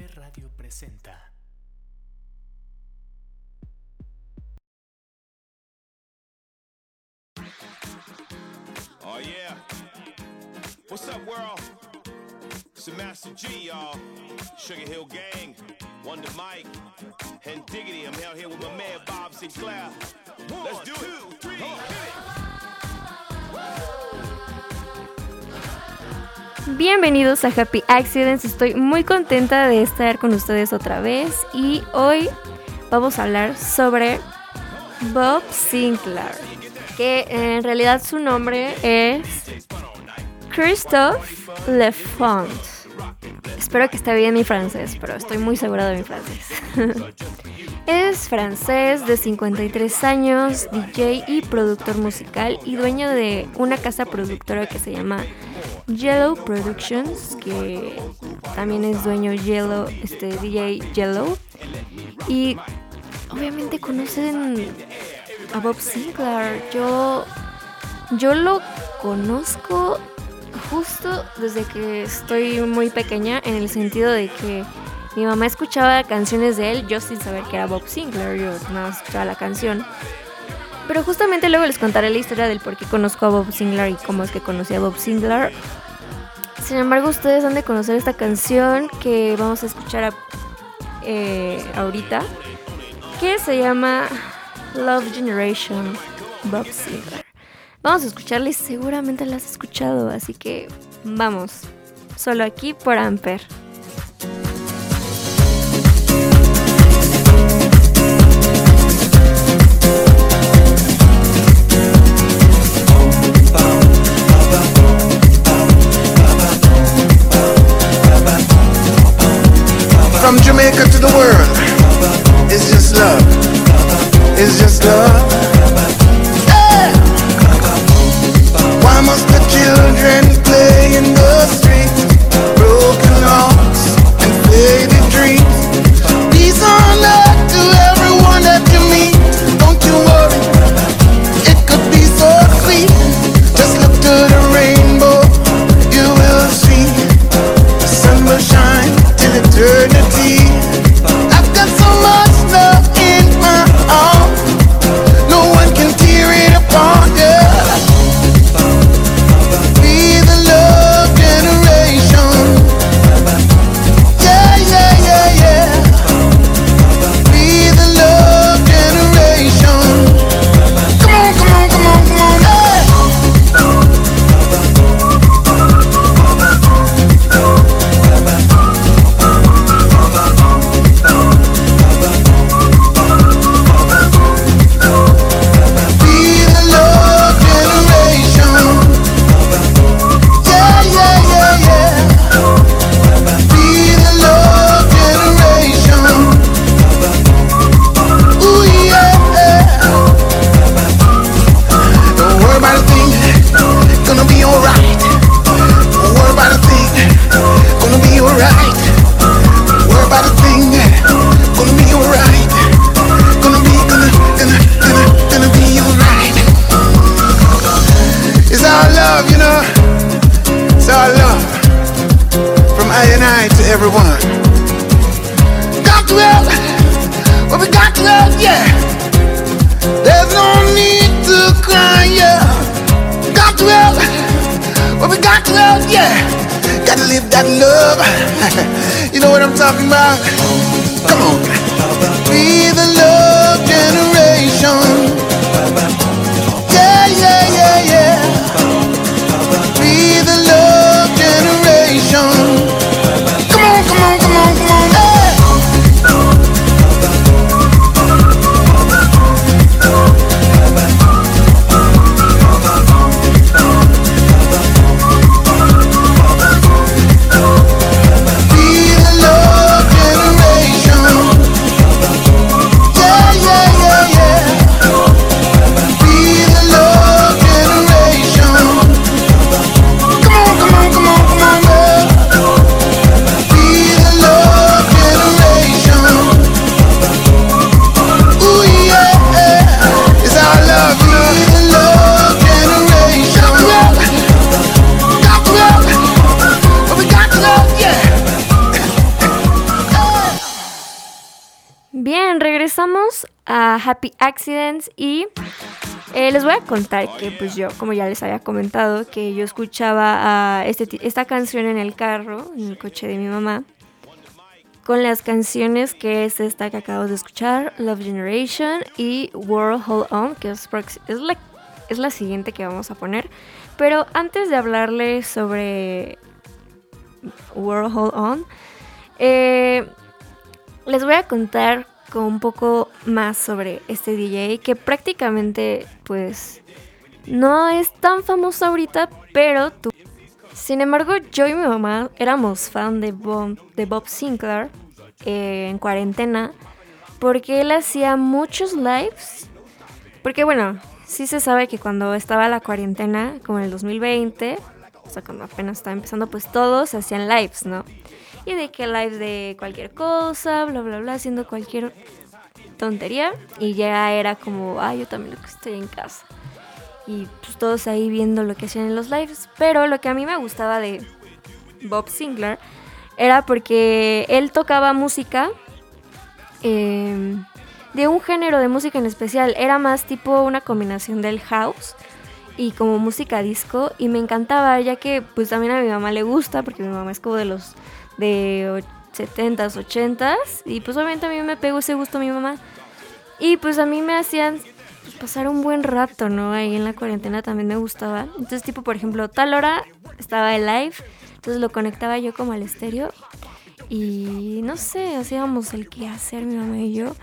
Amper Radio presenta. Oh yeah. What's up, world? It's the Master G, y'all. Sugar Hill Gang, Wonder Mike, and Diggity. I'm out here with my man Bob Sinclair. Let's do it. Two, three, Bienvenidos a Happy Accidents, estoy muy contenta de estar con ustedes otra vez y hoy vamos a hablar sobre Bob Sinclair, que en realidad su nombre es Christophe Lefont. Espero que esté bien mi francés, pero estoy muy segura de mi francés. es francés de 53 años, DJ y productor musical y dueño de una casa productora que se llama Yellow Productions, que también es dueño Yellow, este DJ Yellow. Y obviamente conocen a Bob Sinclair. Yo, yo lo conozco justo desde que estoy muy pequeña, en el sentido de que mi mamá escuchaba canciones de él, yo sin saber que era Bob Sinclair, yo nada más escuchaba la canción. Pero justamente luego les contaré la historia del por qué conozco a Bob Sinclair y cómo es que conocí a Bob Sinclair. Sin embargo, ustedes han de conocer esta canción que vamos a escuchar eh, ahorita, que se llama Love Generation Bob Sinclair. Vamos a escucharla y seguramente la has escuchado, así que vamos, solo aquí por Amper. you know what I'm talking about? Come on. Be Happy Accidents y eh, les voy a contar que pues yo, como ya les había comentado, que yo escuchaba este, esta canción en el carro, en el coche de mi mamá, con las canciones que es esta que acabo de escuchar, Love Generation y World Hold On, que es, es, la, es la siguiente que vamos a poner. Pero antes de hablarles sobre World Hold On, eh, les voy a contar con un poco más sobre este DJ que prácticamente pues no es tan famoso ahorita, pero tú... Sin embargo, yo y mi mamá éramos fan de Bob, de Bob Sinclair eh, en cuarentena porque él hacía muchos lives. Porque bueno, sí se sabe que cuando estaba la cuarentena, como en el 2020, o sea, cuando apenas estaba empezando, pues todos hacían lives, ¿no? Y de que live de cualquier cosa, bla, bla, bla, haciendo cualquier tontería. Y ya era como, ah, yo también lo que estoy en casa. Y pues todos ahí viendo lo que hacían en los lives. Pero lo que a mí me gustaba de Bob Sinclair era porque él tocaba música em, de un género de música en especial. Era más tipo una combinación del house y como música disco. Y me encantaba, ya que pues también a mi mamá le gusta, porque mi mamá es como de los de 70s, 80s. Y pues obviamente a mí me pegó ese gusto a mi mamá. Y pues a mí me hacían pues, pasar un buen rato, ¿no? Ahí en la cuarentena también me gustaba. Entonces, tipo, por ejemplo, tal hora estaba el live. Entonces lo conectaba yo como al estéreo. Y no sé, hacíamos el que hacer mi mamá y yo.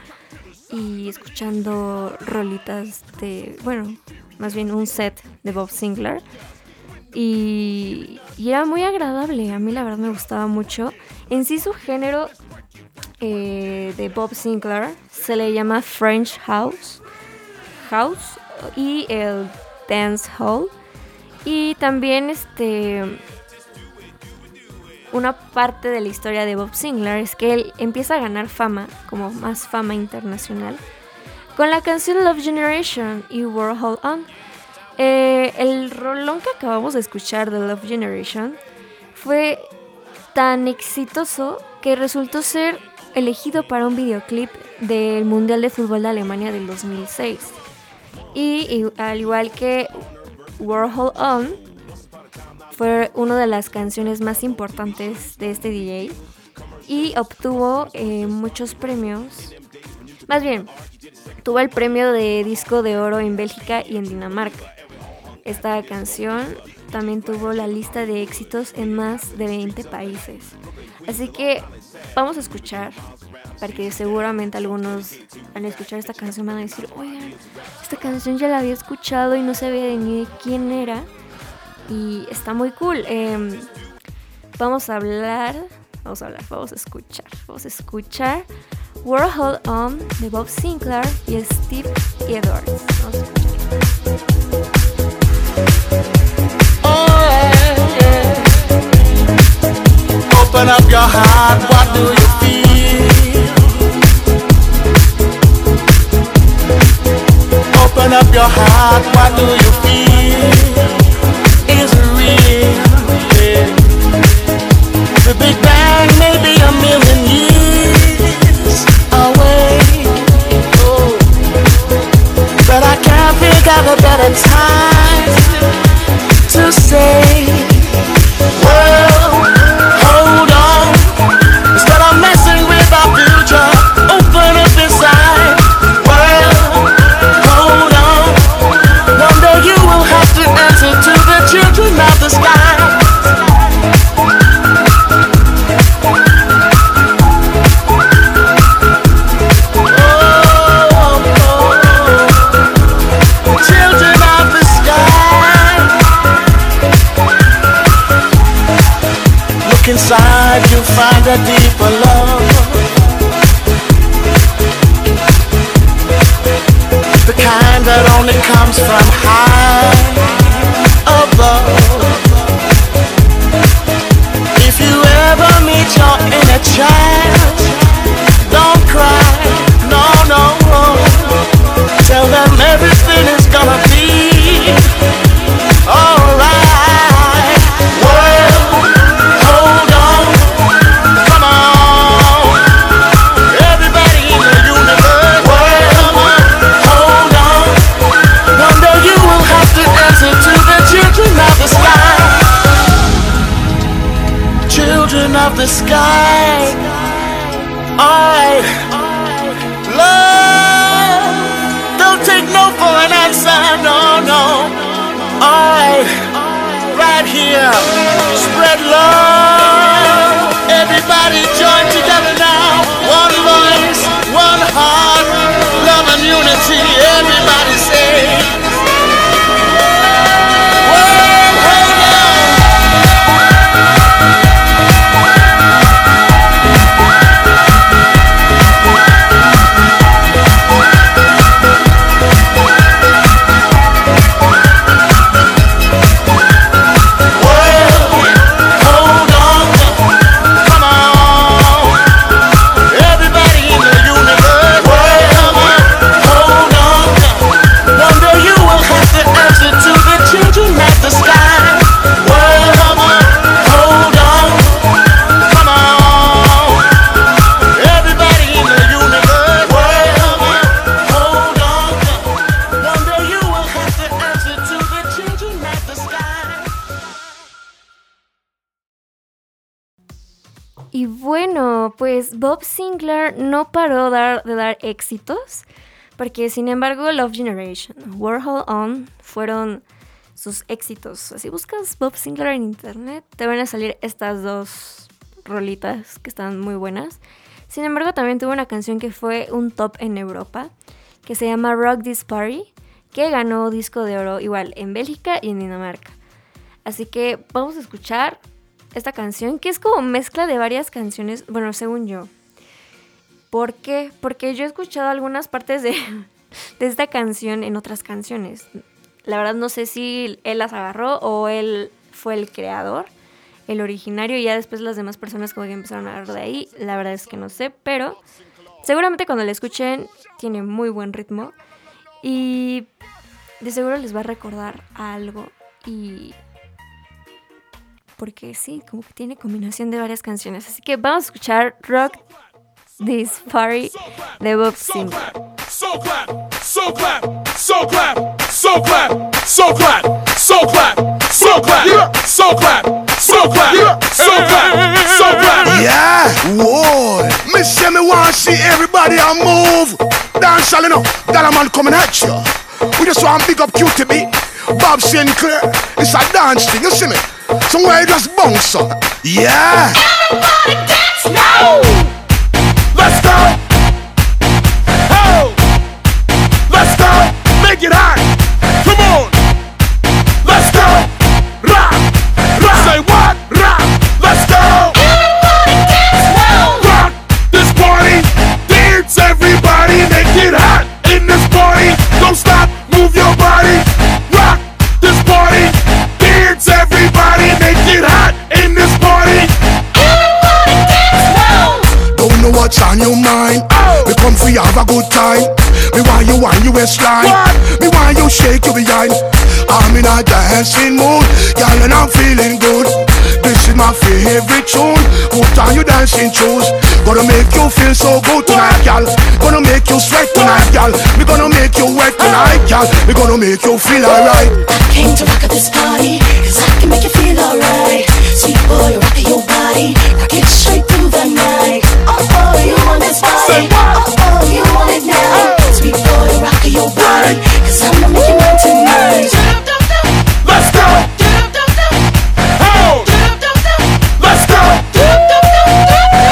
Y escuchando rolitas de, bueno, más bien un set de Bob Sinclair. Y, era muy agradable, a mí la verdad me gustaba mucho. En sí su género eh, de Bob Sinclair se le llama French House, House y el Dance Hall. Y también este una parte de la historia de Bob Sinclair es que él empieza a ganar fama, como más fama internacional, con la canción Love Generation y World Hold On eh, el rolón que acabamos de escuchar de Love Generation fue tan exitoso que resultó ser elegido para un videoclip del Mundial de Fútbol de Alemania del 2006. Y, al igual que World Hold On, fue una de las canciones más importantes de este DJ y obtuvo eh, muchos premios. Más bien, tuvo el premio de disco de oro en Bélgica y en Dinamarca. Esta canción también tuvo la lista de éxitos en más de 20 países. Así que vamos a escuchar, porque seguramente algunos al escuchar esta canción van a decir, oigan, esta canción ya la había escuchado y no sabía ni de quién era. Y está muy cool. Em, vamos a hablar, vamos a hablar, vamos a escuchar, vamos a escuchar World Hold On de Bob Sinclair y Steve Edwards. Open up your heart, what do you feel? Open up your heart, what do you feel? Is it real? Yeah. The Big Bang that only comes from high above If you ever meet your inner child Don't cry, no, no no. Tell them everything is gonna be sky. I love. Don't take no for an answer, no, no. I right here spread love. Everybody join together now. One voice, one heart, love and unity. Everybody pues Bob Sinclair no paró de dar éxitos, porque sin embargo Love Generation, Warhol On fueron sus éxitos. Si buscas Bob Sinclair en internet, te van a salir estas dos rolitas que están muy buenas. Sin embargo, también tuvo una canción que fue un top en Europa, que se llama Rock This Party, que ganó disco de oro igual en Bélgica y en Dinamarca. Así que vamos a escuchar esta canción, que es como mezcla de varias canciones, bueno, según yo. ¿Por qué? Porque yo he escuchado algunas partes de, esta canción en otras canciones. La verdad no sé si él las agarró o él fue el creador, el originario, y ya después las demás personas como que empezaron a agarrar de ahí. La verdad es que no sé, pero seguramente cuando la escuchen tiene muy buen ritmo y de seguro les va a recordar algo y porque sí, como que tiene combinación de varias canciones. Así que vamos a escuchar Rock This Party de Bob Singer. Yeah, whoa. Miss everybody I move. Dance, you know. That man coming at you. We just want big up QTB. Bob Sinclair. It's a dance thing, you see me? Somewhere you just bounce up. Yeah. Everybody dance now. Let's go. Oh. Let's go. Make it hot. What's on your mind. Oh! We come for you have a good time. Me want you want you waistline. Me want you shake your behind. I'm in a dancing mood, girl, and I'm feeling good. This is my favorite tune. Put on your dancing shoes. Gonna make you feel so good tonight, girl. Gonna make you sweat tonight, girl. We gonna make you wet tonight, girl. We gonna make you feel alright. I came to rock at this party, cause I can make you feel alright. Sweet boy, rock your body, rock it straight through the night. Oh oh, you want this body? Oh oh, you want it now? Sweet boy, rock your body, cause I'ma make you mine tonight. Let's go. Oh. Let's go.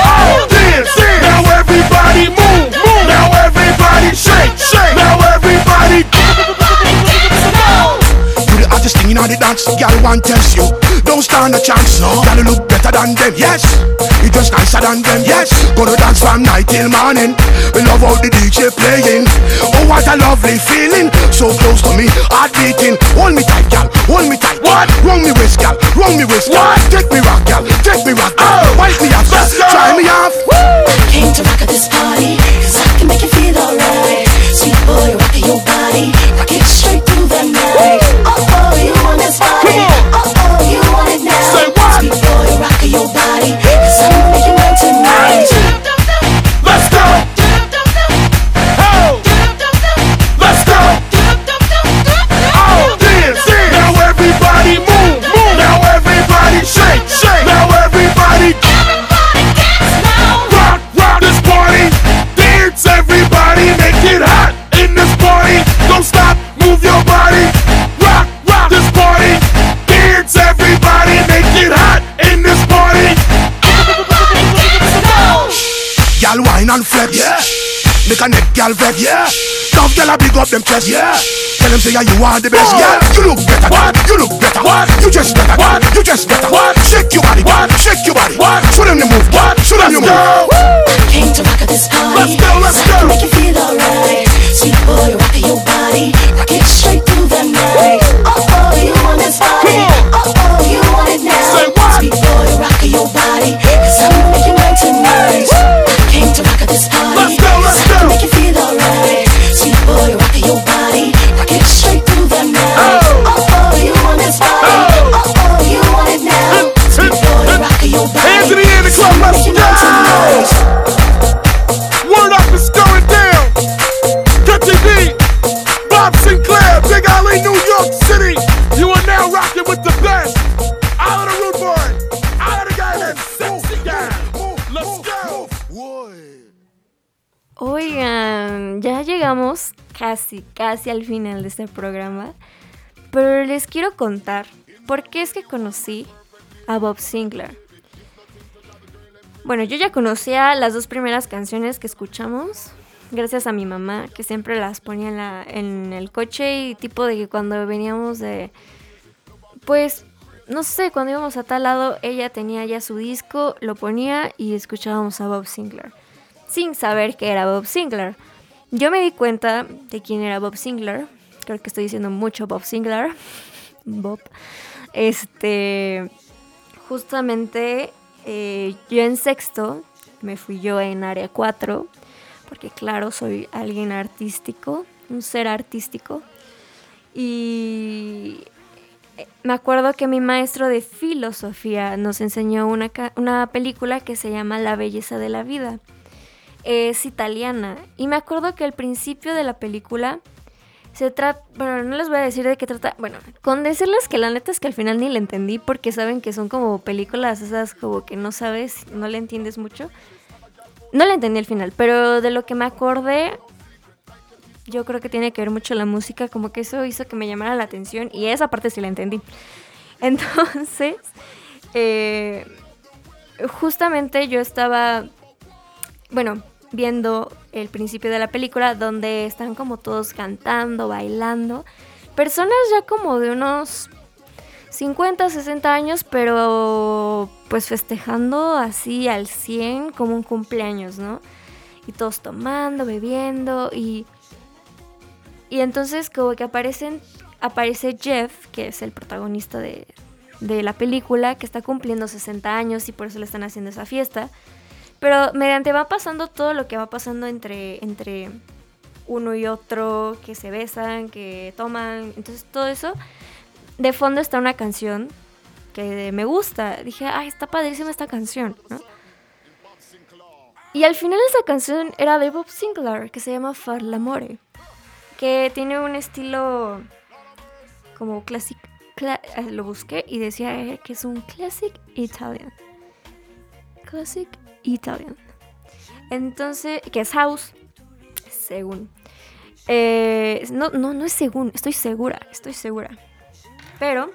Oh, dance. Now everybody move. Move. Now everybody shake. Shake. Now everybody. You the hottest thing in all the dance, girl want test you. Don't stand a chance, no. You look better than them, yes. You just nicer than them, yes. Gonna dance from night till morning. We love how the DJ playing. Oh what a lovely feeling, so close to me, heart beating. Hold me tight, girl, hold me tight. What? Roll me waist, girl, roll me waist, girl. What? Take me rock, girl, take me rock, girl. Oh. Wipe me off, Let's go. try me off. I came to rock at this party, cause I can make you feel alright. Sweet boy, rock your body, wine and flex. Yeah. Make a neck gal vex. Yeah. Tough gal a big up them chest. Yeah. Tell them say yeah, you are the best. Yeah. You look better. What? You look better. What? You just better. What? You just better. What? Shake your body. What? Shake your body. What? Show them the move. What? Show them the move. Came to rock at this party. Let's go, let's so I can go. make you feel alright. Sweet boy, rock your body. Rock it straight through the night. Casi, al final de este programa. Pero les quiero contar por qué es que conocí a Bob Sinclair. Bueno, yo ya conocía las dos primeras canciones que escuchamos. Gracias a mi mamá, que siempre las ponía en el coche y tipo de que cuando veníamos de... Pues, no sé, cuando íbamos a tal lado, ella tenía ya su disco, lo ponía y escuchábamos a Bob Sinclair sin saber que era Bob Sinclair. Yo me di cuenta de quién era Bob Sinclair. Creo que estoy diciendo mucho Bob Sinclair. Bob. Este. Justamente eh, yo en sexto me fui yo en área 4. Porque, claro, soy alguien artístico, un ser artístico. Y eh, me acuerdo que mi maestro de filosofía nos enseñó una, una película que se llama La belleza de la vida es italiana. Y me acuerdo que al principio de la película se trata. Bueno, no les voy a decir de qué trata. Bueno, con decirles que la neta es que al final ni la entendí porque saben que son como películas esas como que no sabes, no le entiendes mucho. No la entendí al final, pero de lo que me acordé. Yo creo que tiene que ver mucho la música, como que eso hizo que me llamara la atención y esa parte sí la entendí. Entonces, eh, justamente yo estaba bueno, viendo el principio de la película donde están como todos cantando, bailando. Personas ya como de unos 50, 60 años, pero pues festejando así al 100 como un cumpleaños, ¿no? Y todos tomando, bebiendo y... Y entonces como que aparecen, aparece Jeff, que es el protagonista de, de la película, que está cumpliendo 60 años y por eso le están haciendo esa fiesta. Pero mediante va pasando todo lo que va pasando entre, entre uno y otro, que se besan, que toman, entonces todo eso. De fondo está una canción que me gusta. Dije, ay, está padrísima esta canción. Y al final esa canción era de Bob Sinclair, que se llama Far l'amore, que tiene un estilo como classic. cla- eh, lo busqué y decía eh, que es un classic Italian. Classic Italian. Entonces, que es house, según. Eh, no, no, no es según, estoy segura, estoy segura. Pero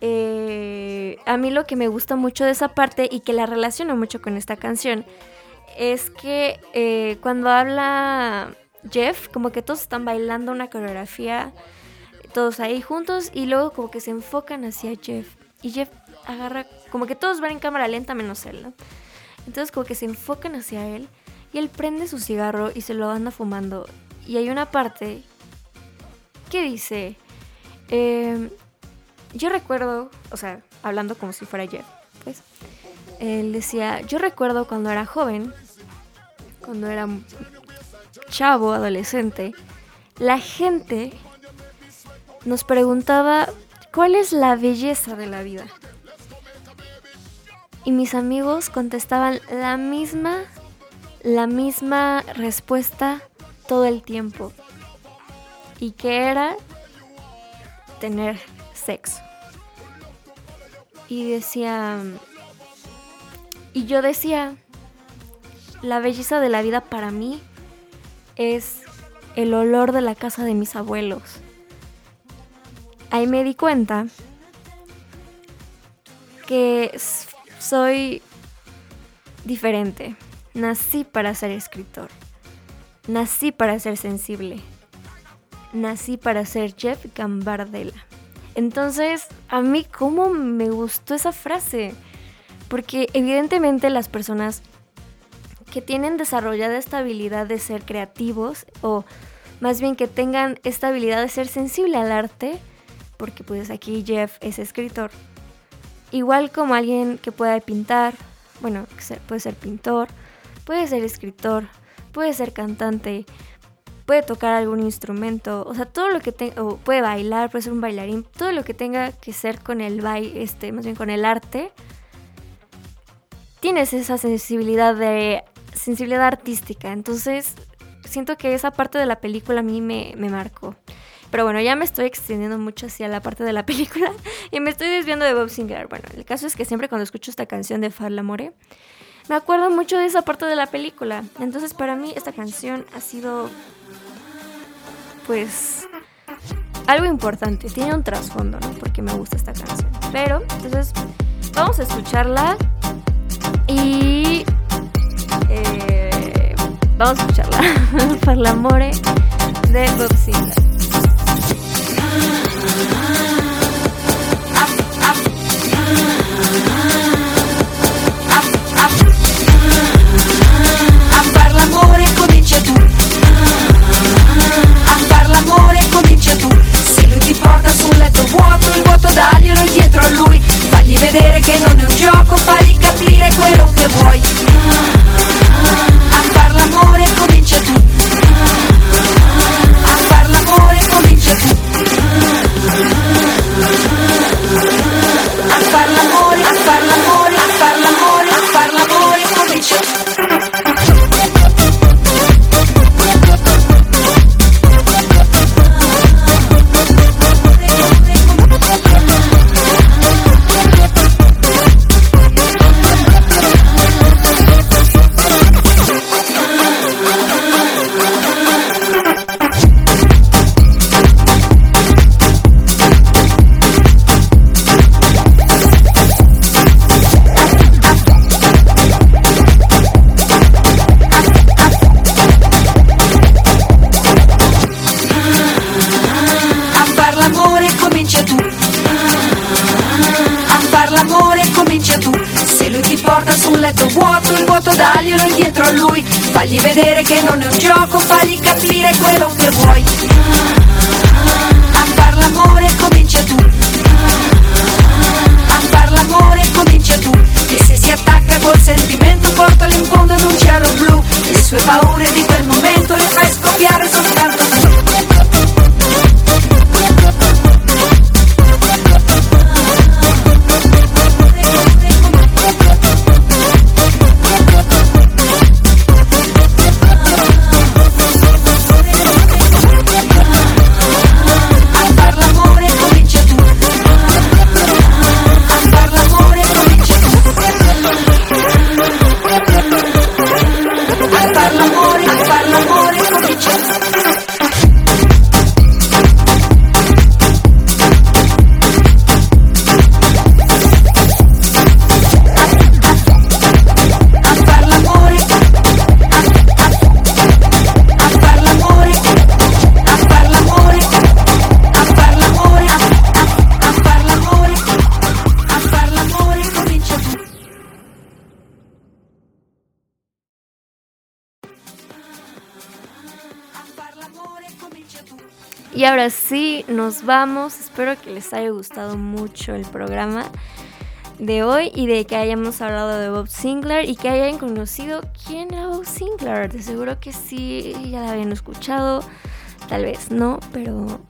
eh, a mí lo que me gusta mucho de esa parte y que la relaciono mucho con esta canción es que eh, cuando habla Jeff, como que todos están bailando una coreografía, todos ahí juntos y luego como que se enfocan hacia Jeff. Y Jeff agarra, como que todos van en cámara lenta menos él, ¿no? Entonces como que se enfocan hacia él y él prende su cigarro y se lo anda fumando. Y hay una parte que dice, eh, yo recuerdo, o sea, hablando como si fuera Jeff, pues, él decía, yo recuerdo cuando era joven, cuando era chavo, adolescente, la gente nos preguntaba cuál es la belleza de la vida. Y mis amigos contestaban la misma, la misma respuesta todo el tiempo. Y que era tener sexo. Y decía, y yo decía, la belleza de la vida para mí es el olor de la casa de mis abuelos. Ahí me di cuenta que soy diferente. Nací para ser escritor. Nací para ser sensible. Nací para ser Jeff Gambardella. Entonces, a mí cómo me gustó esa frase. Porque evidentemente las personas que tienen desarrollada esta habilidad de ser creativos o más bien que tengan esta habilidad de ser sensible al arte, porque pues aquí Jeff es escritor, igual como alguien que pueda pintar, bueno, puede ser pintor, puede ser escritor, puede ser cantante, puede tocar algún instrumento, o sea, todo lo que tenga, o puede bailar, puede ser un bailarín, todo lo que tenga que ser con el baile, este, más bien con el arte, tienes esa sensibilidad de sensibilidad artística. Entonces, siento que esa parte de la película a mí me, marcó. Pero bueno, ya me estoy extendiendo mucho hacia la parte de la película y me estoy desviando de Bob Singer. Bueno, el caso es que siempre cuando escucho esta canción de Farla More, me acuerdo mucho de esa parte de la película. Entonces, para mí esta canción ha sido pues algo importante. Tiene un trasfondo, ¿no? Porque me gusta esta canción. Pero, entonces, vamos a escucharla y eh, vamos a escucharla. Por l'amore de Bob Singer. fai capire quello che vuoi. Letto vuoto Il vuoto daglielo indietro a lui. Fagli vedere che non è un gioco Fagli capire quello che vuoi. A far l'amore comincia tu. A far l'amore comincia tu. E se si attacca col sentimento Portalo in fondo ad un cielo blu. Le sue paure di quel ahora sí, nos vamos. Espero que les haya gustado mucho el programa de hoy y de que hayamos hablado de Bob Sinclair y que hayan conocido quién era Bob Sinclair. De seguro que sí, ya la habían escuchado, tal vez no, pero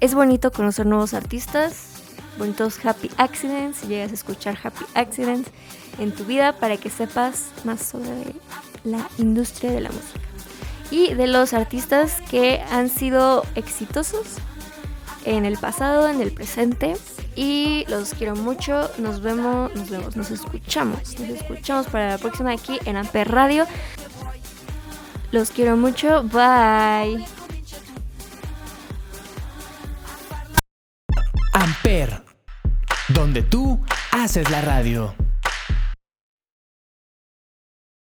es bonito conocer nuevos artistas, bonitos Happy Accidents, si llegas a escuchar Happy Accidents en tu vida para que sepas más sobre la industria de la música y de los artistas que han sido exitosos en el pasado, en el presente. Y los quiero mucho. Nos vemos, nos vemos, nos escuchamos. Nos escuchamos para la próxima aquí en Amper Radio. Los quiero mucho. Bye. Amper, donde tú haces la radio.